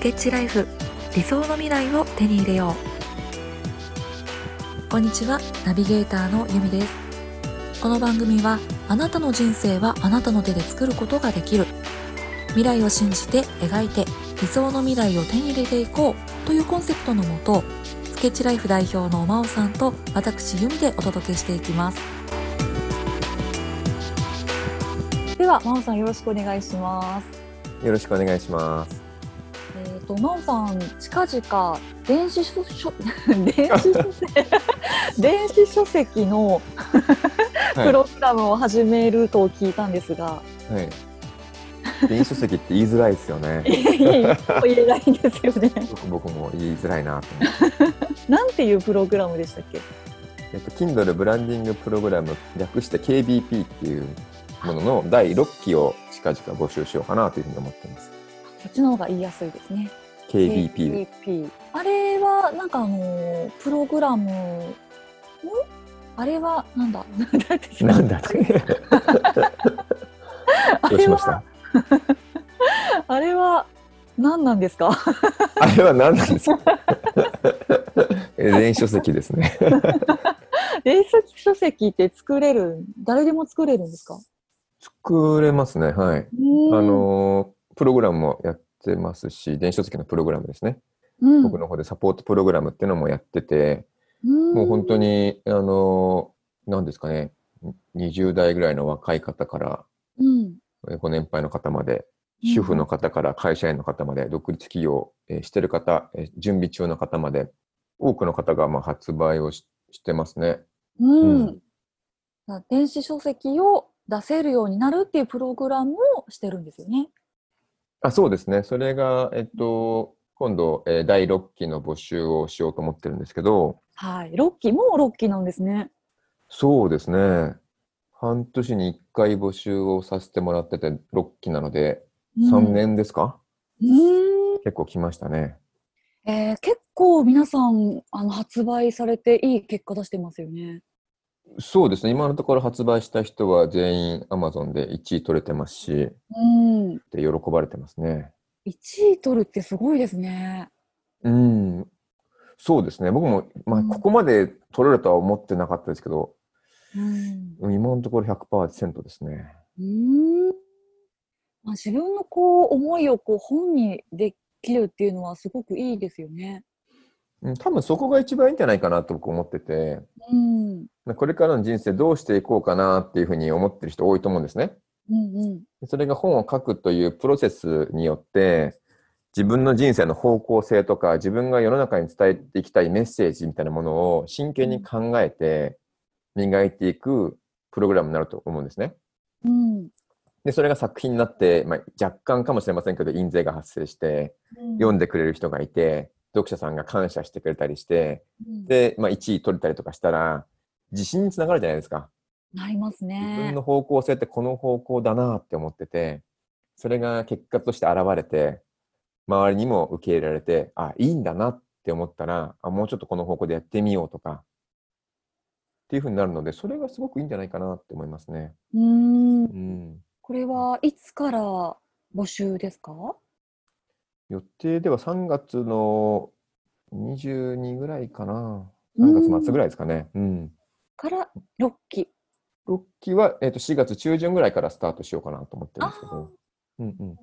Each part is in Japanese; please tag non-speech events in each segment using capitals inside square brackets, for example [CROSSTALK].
スケッチライフ。理想の未来を手に入れよう。こんにちは。ナビゲーターのゆみです。この番組はあなたの人生はあなたの手で作ることができる。未来を信じて描いて理想の未来を手に入れていこう。というコンセプトのもとスケッチライフ代表の真央さんと私由美でお届けしていきます。では真央さんよろしくお願いします。よろしくお願いします、と真央さん近々電子書書 [LAUGHS] 電子書籍 [LAUGHS] 電子書籍のプログラムを始めると聞いたんですが、はい電子書籍って言いづらいですよね。[LAUGHS] 言えないんですよね。僕も言いづらいなと思って。なんていうプログラムでしたっけ？えっと Kindle ブランディングプログラム略して KBP っていうものの第6期を近々募集しようかなというふうに思っています。そっちの方が言いやすいですね。KBP。KBP あれはなんかあのプログラムあれはなんだ？なんだ [LAUGHS] どうしました？あれは何なんですか？[LAUGHS] あれは何なんですか？電子書籍ですね。[LAUGHS] 電子書籍って作れる誰でも作れるんですか？作れますねはい。あのプログラムもやってますし電子書籍のプログラムですね、うん、僕の方でサポートプログラムっていうのもやっててもう本当にあの何ですかね20代ぐらいの若い方から、うん、ご年配の方まで、主婦の方から会社員の方まで、独立企業、えしてる方、え準備中の方まで、多くの方がまあ発売をししてますね。うん。うん、電子書籍を出せるようになるっていうプログラムをしてるんですよね。あそうですね。それが、えっと、今度、えー、第6期の募集をしようと思ってるんですけど。はい。6期、もう6期なんですね。そうですね。半年に1回募集をさせてもらってて、6期なので、3年ですか、うん、結構来ましたね。えー、結構皆さんあの発売されていい結果出してますよね。そうですね。今のところ発売した人は全員 Amazon で1位取れてますし、うん、で喜ばれてますね。1位取るってすごいですね。うん。そうですね。僕も、まあ、ここまで取れるとは思ってなかったですけど、うん、今のところ100%ですね。うんまあ、自分のこう思いをこう本にできるっていうのはすごくいいですよね。うん、多分そこが一番いいんじゃないかなと僕思ってて、うん、これからの人生どうしていこうかなっていうふうに思ってる人多いと思うんですね。うんうん、それが本を書くというプロセスによって自分の人生の方向性とか自分が世の中に伝えていきたいメッセージみたいなものを真剣に考えて、磨いていくプログラムになると思うんですね。うん、でそれが作品になって、まあ、若干かもしれませんけど印税が発生して、うん、読んでくれる人がいて読者さんが感謝してくれたりして、うん、で、まあ、1位取れたりとかしたら自信につながるじゃないですか。なりますね。自分の方向性ってこの方向だなって思っててそれが結果として現れて周りにも受け入れられてあいいんだなって思ったらあもうちょっとこの方向でやってみようとかっていうふうになるので、それがすごくいいんじゃないかなって思いますね。うん。うん、これはいつから募集ですか？予定では3月の22ぐらいかな。3月末ぐらいですかね。うん。から6期。6期は、えー、と4月中旬ぐらいからスタートしようかなと思ってるんですけど。うんうん、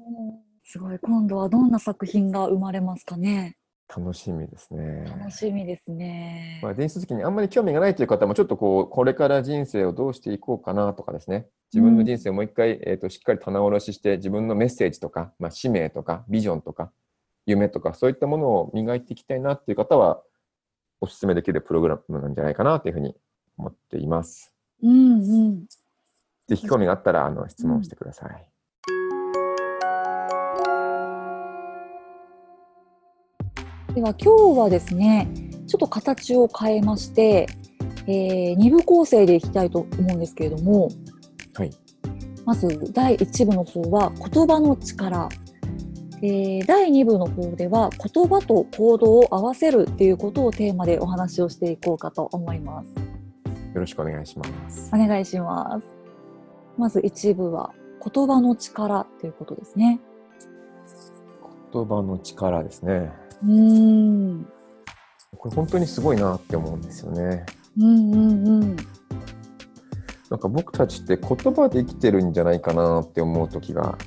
すごい。今度はどんな作品が生まれますかね？楽しみですね。楽しみですね。まあ、電子書籍にあんまり興味がないという方も、ちょっとこう、これから人生をどうしていこうかなとかですね、自分の人生をもう一回、うん、えーと、しっかり棚卸しして、自分のメッセージとか、まあ、使命とか、ビジョンとか、夢とか、そういったものを磨いていきたいなっていう方は、お勧めできるプログラムなんじゃないかなというふうに思っています。うんうん。ぜひ興味があったら、あの、質問してください。うんでは今日はですねちょっと形を変えまして、えー、2部構成でいきたいと思うんですけれども、はい、まず第1部の方は言葉の力、えー、第2部の方では言葉と行動を合わせるっていうことをテーマでお話をしていこうかと思います。よろしくお願いします。お願いします。まず1部は言葉の力ということですね。言葉の力ですね。うんこれ本当にすごいなって思うんですよね。うんうんうん。なんか僕たちって言葉で生きてるんじゃないかなって思う時が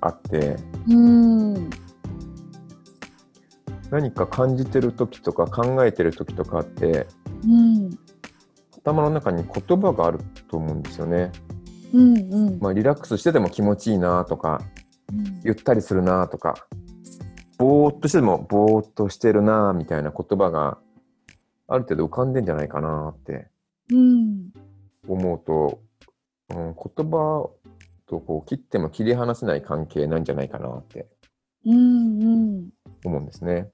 あって、うん。何か感じてる時とか考えてる時とかって、うん、頭の中に言葉があると思うんですよね。うん。うん。まあ、リラックスしてても気持ちいいなとか、うん、ゆったりするなとかぼーっとしてもぼーっとしてるなみたいな言葉がある程度浮かんでんじゃないかなって思うと、うん、言葉とこう切っても切り離せない関係なんじゃないかなって思うんですね。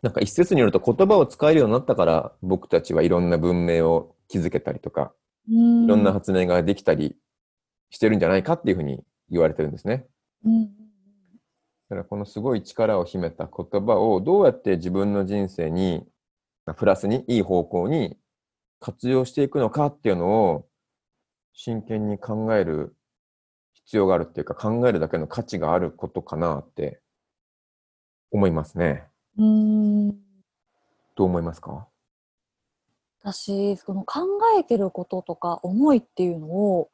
なんか一説によると言葉を使えるようになったから僕たちはいろんな文明を築けたりとか、いろんな発明ができたりしてるんじゃないかっていうふうに言われてるんですね。うんだからこのすごい力を秘めた言葉をどうやって自分の人生にプラスにいい方向に活用していくのかっていうのを真剣に考える必要があるっていうか考えるだけの価値があることかなって思いますね。うんどう思いますか？私その考えてることとか思いっていうのを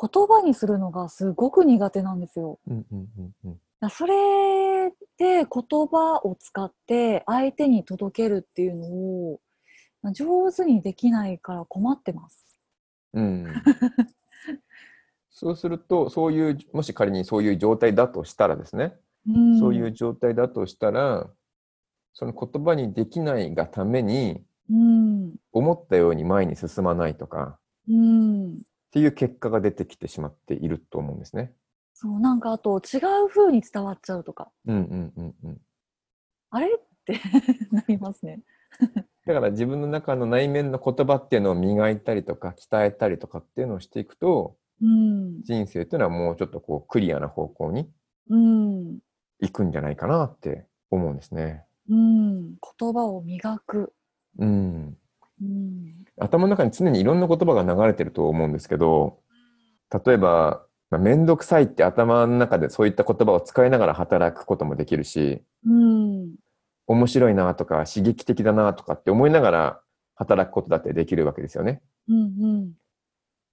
言葉にするのがすごく苦手なんですよ。うんうんうんうんそれで言葉を使って相手に届けるっていうのを上手にできないから困ってます。うん、[LAUGHS] そうするとそういうもし仮にそういう状態だとしたらですね、うん、そういう状態だとしたらその言葉にできないがために、うん、思ったように前に進まないとか、うん、っていう結果が出てきてしまっていると思うんですね。そうなんかあと違う風に伝わっちゃうとか、うんうんうんうん、あれ？って [LAUGHS] なりますねだから自分の中の内面の言葉っていうのを磨いたりとか鍛えたりとかっていうのをしていくと、うん、人生っていうのはもうちょっとこうクリアな方向に行くんじゃないかなって思うんですね。うん、言葉を磨く、うん、うん、頭の中に常にいろんな言葉が流れてると思うんですけど例えばまあ、めんどくさいって頭の中でそういった言葉を使いながら働くこともできるし、うん、面白いなとか刺激的だなとかって思いながら働くことだってできるわけですよね。うんうん、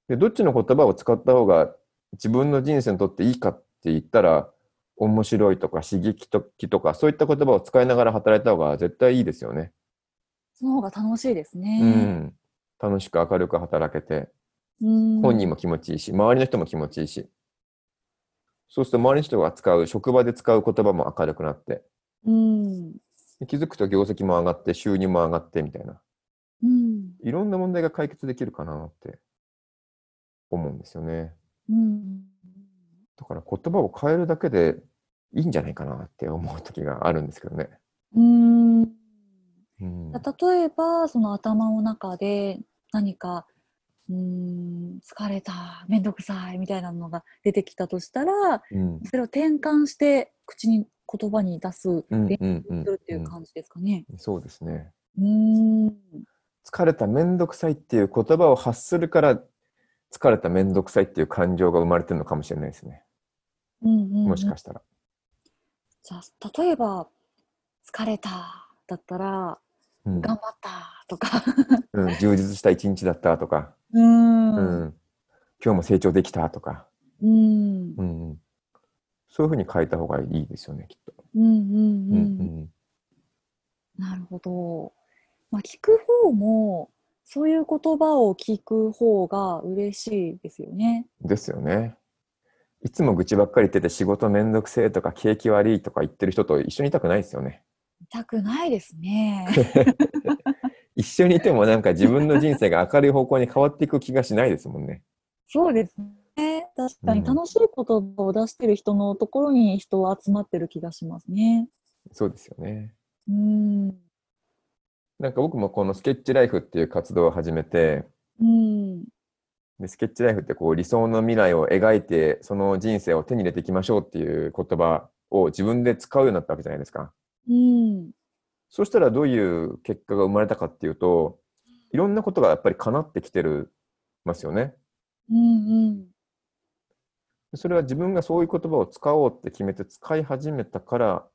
でどっちの言葉を使った方が自分の人生にとっていいかって言ったら面白いとか刺激的とかそういった言葉を使いながら働いた方が絶対いいですよね。その方が楽しいですね。うん、楽しく明るく働けて。本人も気持ちいいし、周りの人も気持ちいいし。そうすると周りの人が使う、職場で使う言葉も明るくなって。うん、気づくと業績も上がって、収入も上がってみたいな。うん、いろんな問題が解決できるかなって思うんですよね。うん、だから言葉を変えるだけでいいんじゃないかなって思う時があるんですけどね。うんうん、例えばその頭の中で何かうん疲れた面倒くさいみたいなのが出てきたとしたら、うん、それを転換して口に言葉に出す練習するっていう感じですかね。そうですね。うん。疲れた面倒くさいっていう言葉を発するから疲れた面倒くさいっていう感情が生まれてるのかもしれないですね。うんうんうん、もしかしたら。じゃあ例えば疲れただったら、うん、頑張ったとか。うん、充実した一日だったとか。うん、うん、今日も成長できたとか、うん、うん、そういうふうに変えた方がいいですよねきっと。うんうんうん、なるほど。まあ、聞く方もそういう言葉を聞く方が嬉しいですよね。ですよね。いつも愚痴ばっかり言ってて仕事めんどくせえとか景気悪いとか言ってる人と一緒にいたくないですよね。いたくないですね。[LAUGHS] 一緒にいてもなんか自分の人生が明るい方向に変わっていく気がしないですもんね。そうですね。確かに楽しい言葉を出してる人のところに人は集まってる気がしますね。そうですよね。うん。なんか僕もこのスケッチライフっていう活動を始めて、うん、でスケッチライフってこう理想の未来を描いてその人生を手に入れていきましょうっていう言葉を自分で使うようになったわけじゃないですか。うん、そしたらどういう結果が生まれたかっていうと、いろんなことがやっぱり叶ってきてるますよね。うんうん。それは自分がそういう言葉を使おうって決めて使い始めたから、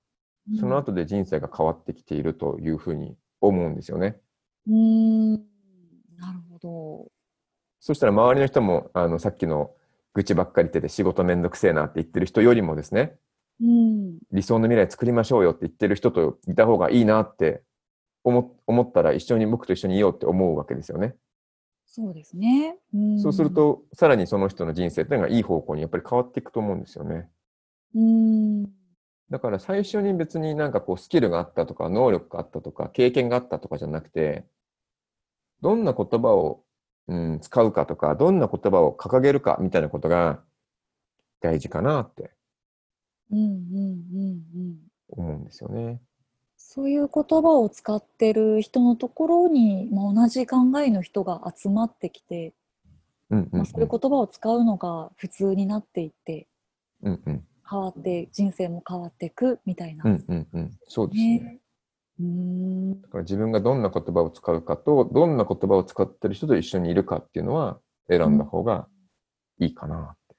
その後で人生が変わってきているというふうに思うんですよね。うん、なるほど。そしたら周りの人も、あの、さっきの愚痴ばっかり言ってて仕事めんどくせえなって言ってる人よりもですね、うん、理想の未来作りましょうよって言ってる人といた方がいいなって思思ったら一緒に僕と一緒にいようって思うわけですよね。そうですね。うん、そうすると、さらにその人の人生っていうのがいい方向にやっぱり変わっていくと思うんですよね。うん。だから最初に別になんかこうスキルがあったとか、能力があったとか、経験があったとかじゃなくて、どんな言葉を、うん、使うかとか、どんな言葉を掲げるかみたいなことが大事かなって、うんうんうんうん、思うんですよね。そういう言葉を使ってる人のところに、まあ、同じ考えの人が集まってきて、うんうんうん、まあ、そういう言葉を使うのが普通になっていって、うんうん、変わって人生も変わっていくみたいな。うんうんうん、そうですね。ね。うん。だから自分がどんな言葉を使うかとどんな言葉を使ってる人と一緒にいるかっていうのは選んだ方がいいかなって。うん、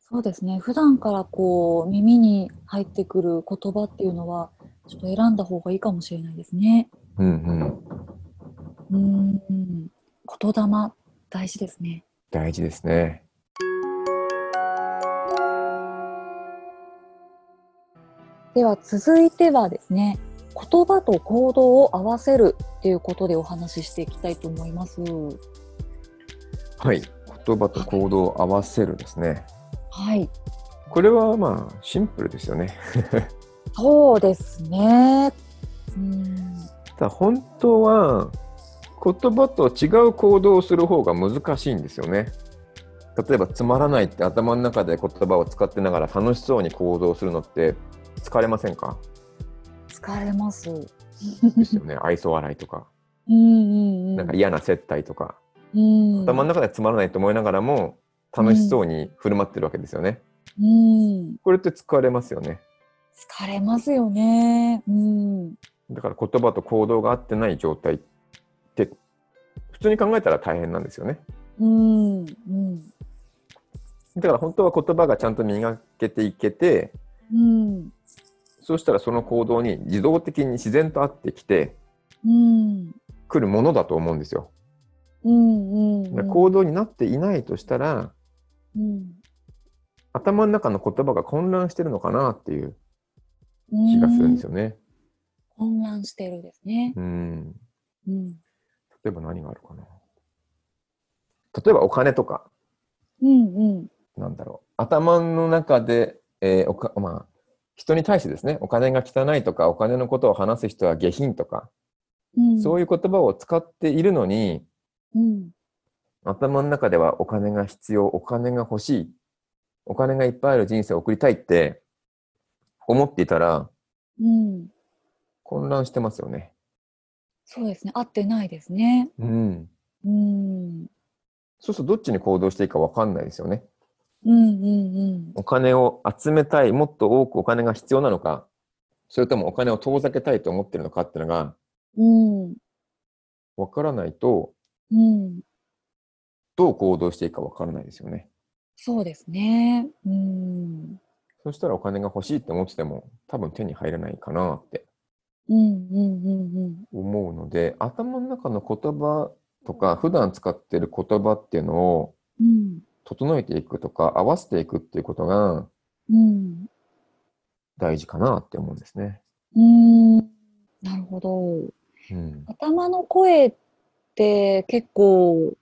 そうですね。普段からこう霊に入ってくる言葉っていうのはちょっと選んだ方がいいかもしれないですね。うんうん。うん。言霊大事ですね。大事ですね。では続いてはですね、言葉と行動を合わせるっていうことでお話ししていきたいと思います。はい、言葉と行動を合わせるですね。はい。これはまあシンプルですよね。そうですね。うん、だ本当は言葉と違う行動をする方が難しいんですよね。例えばつまらないって頭の中で言葉を使ってながら楽しそうに行動するのって疲れませんか？疲れます。ですよね。愛想笑いとか。なんか嫌な接待とか。うん、頭の中でつまらないと思いながらも楽しそうに振る舞ってるわけですよね。うん、これって疲れますよね。疲れますよね。うん。だから言葉と行動が合ってない状態って普通に考えたら大変なんですよね。うん。うん。だから本当は言葉がちゃんと磨けていけて、うん。そうしたらその行動に自動的に自然と合ってきて、うん。来るものだと思うんですよ。うんうん、うん、行動になっていないとしたら、うん、頭の中の言葉が混乱してるのかなっていう気がするんですよね。混乱してるですね。うん。うん。例えば何があるかな。例えばお金とか。うんうん。なんだろう。頭の中で、えー、おかまあ、人に対してですね、お金が汚いとか、お金のことを話す人は下品とか、うん、そういう言葉を使っているのに、うん、頭の中ではお金が必要、お金が欲しい、お金がいっぱいある人生を送りたいって思っていたら、うん、混乱してますよね。そうですね。合ってないですね。うん。うん。そうするとどっちに行動していいか分かんないですよね。うんうんうん。お金を集めたい、もっと多くお金が必要なのか、それともお金を遠ざけたいと思ってるのかっていうのが、うん。分からないと、うん。どう行動していいか分からないですよね。そうですね。うん。そしたらお金が欲しいって思ってても多分手に入らないかなって思うので、頭の中の言葉とか普段使ってる言葉っていうのを整えていくとか合わせていくっていうことが大事かなって思うんですね。うん、なるほど、うん。頭の声って結構、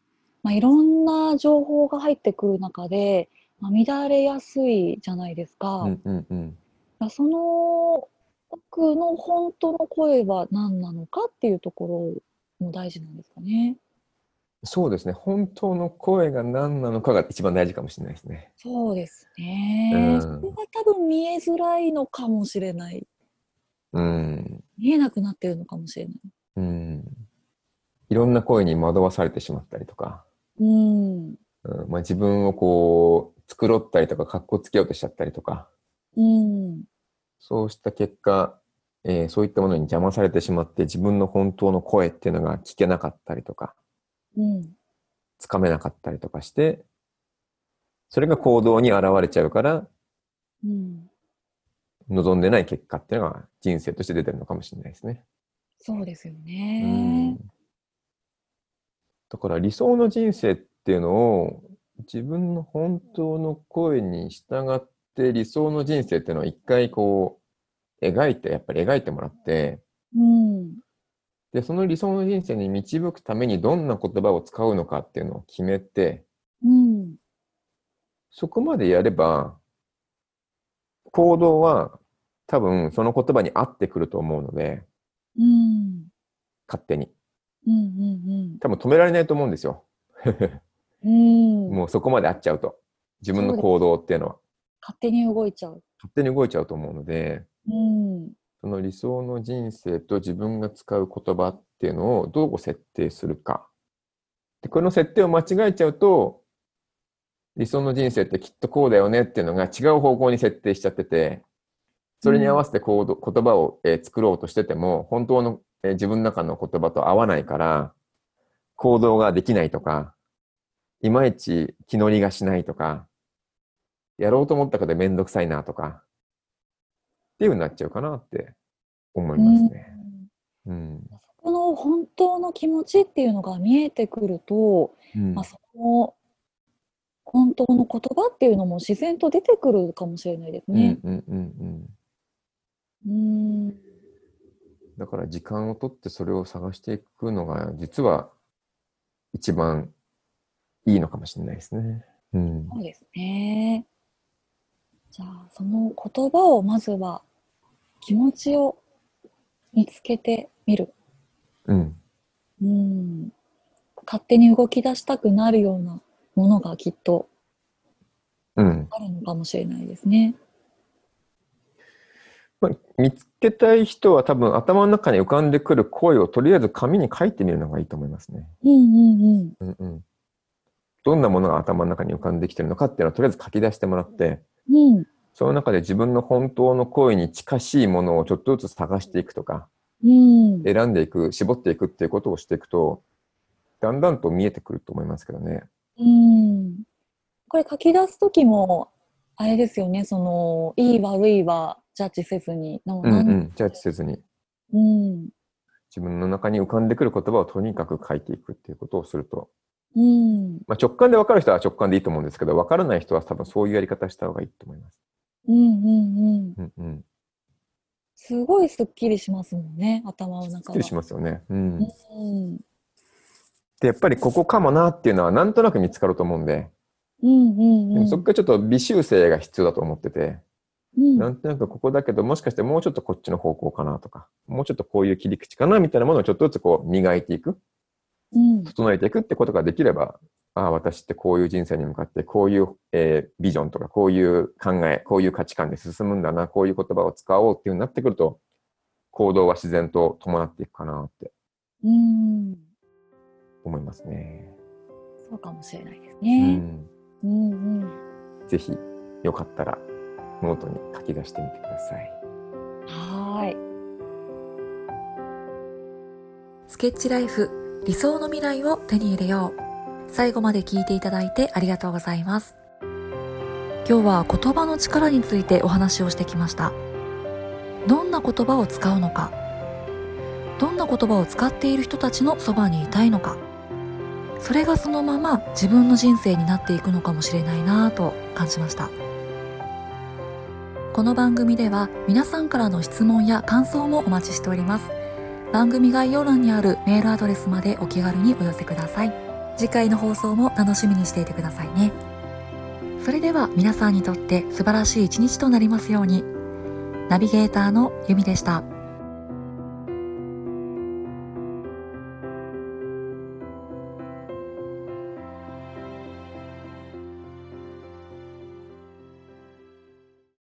まあ、いろんな情報が入ってくる中でまあ、乱れやすいじゃないですか。うんうんうん、その奥の本当の声は何なのかっていうところも大事なんですかね。そうですね。本当の声が何なのかが一番大事かもしれないですね。そうですね。うん、そこが多分見えづらいのかもしれない。うん。見えなくなってるのかもしれない。うん。いろんな声に惑わされてしまったりとか。うん。うん、まあ、自分をこう繕ったりとか、格好つけようとしちゃったりとか、うん、そうした結果、えー、そういったものに邪魔されてしまって、自分の本当の声っていうのが聞けなかったりとか、うん、つかめなかったりとかして、それが行動に現れちゃうから、うん、望んでない結果っていうのが人生として出てるのかもしれないですね。そうですよね。だから理想の人生っていうのを自分の本当の声に従って理想の人生っていうのを一回こう描いて、やっぱり描いてもらって、うん、で、その理想の人生に導くためにどんな言葉を使うのかっていうのを決めて、うん、そこまでやれば、行動は多分その言葉に合ってくると思うので、うん、勝手に、うんうんうん。多分止められないと思うんですよ。うん、もうそこまで合っちゃうと。自分の行動っていうのは。勝手に動いちゃう。勝手に動いちゃうと思うので、うん、その理想の人生と自分が使う言葉っていうのをどう設定するか。でこの設定を間違えちゃうと、理想の人生ってきっとこうだよねっていうのが違う方向に設定しちゃってて、それに合わせてこう言葉を、えー、作ろうとしてても、本当の、えー、自分の中の言葉と合わないから、行動ができないとか、いまいち気乗りがしないとか、やろうと思ったけどめんどくさいなとか、っていう風になっちゃうかなって思いますね。うん、うん、そこの本当の気持ちっていうのが見えてくると、うん、まあ、その本当の言葉っていうのも自然と出てくるかもしれないですね。うんうんうんうん、だから時間をとってそれを探していくのが実は一番いいのかもしれないですね。うん、そうですね。じゃあその言葉をまずは気持ちを見つけてみる。うん。うん。勝手に動き出したくなるようなものがきっとあるのかもしれないですね。まあ、見つけたい人は多分頭の中に浮かんでくる声をとりあえず紙に書いてみるのがいいと思いますね。うんうんうん。うんうん、どんなものが頭の中に浮かんできてるのかっていうのはとりあえず書き出してもらって、うん、その中で自分の本当の声に近しいものをちょっとずつ探していくとか、うん、選んでいく、絞っていくっていうことをしていくと、だんだんと見えてくると思いますけどね。うん。これ書き出す時も、あれですよね、その、いい悪いはジャッジせずに。うんうん、ジャッジせずに。うん。自分の中に浮かんでくる言葉をとにかく書いていくっていうことをすると、うん。まあ、直感で分かる人は直感でいいと思うんですけど、分からない人は多分そういうやり方した方がいいと思います。うんうんうん。うんうん。すごいスッキリしますもんね、頭の中が。スッキリしますよね。うん。うんで、やっぱりここかもなっていうのはなんとなく見つかると思うんで、うんうんうん、でもそこからちょっと微修正が必要だと思ってて、うん、なんとなくここだけど、もしかしてもうちょっとこっちの方向かなとか、もうちょっとこういう切り口かなみたいなものをちょっとずつこう磨いていく、うん、整えていくってことができれば、ああ、私ってこういう人生に向かって、こういう、えー、ビジョンとか、こういう考え、こういう価値観で進むんだな、こういう言葉を使おうっていうふうになってくると、行動は自然と伴っていくかなって。うん思いますね。そうかもしれないですね。うん、うんうんぜひよかったらノートに書き出してみてください。はい。スケッチライフ理想の未来を手に入れよう。最後まで聞いていただいてありがとうございます。今日は言葉の力についてお話をしてきました。どんな言葉を使うのか、どんな言葉を使っている人たちのそばにいたいのか、それがそのまま自分の人生になっていくのかもしれないなぁと感じましたこの番組では皆さんからの質問や感想もお待ちしております番組概要欄にあるメールアドレスまでお気軽にお寄せください。次回の放送も楽しみにしていてくださいね。それでは皆さんにとって素晴らしい一日となりますように。ナビゲーターのゆみでした。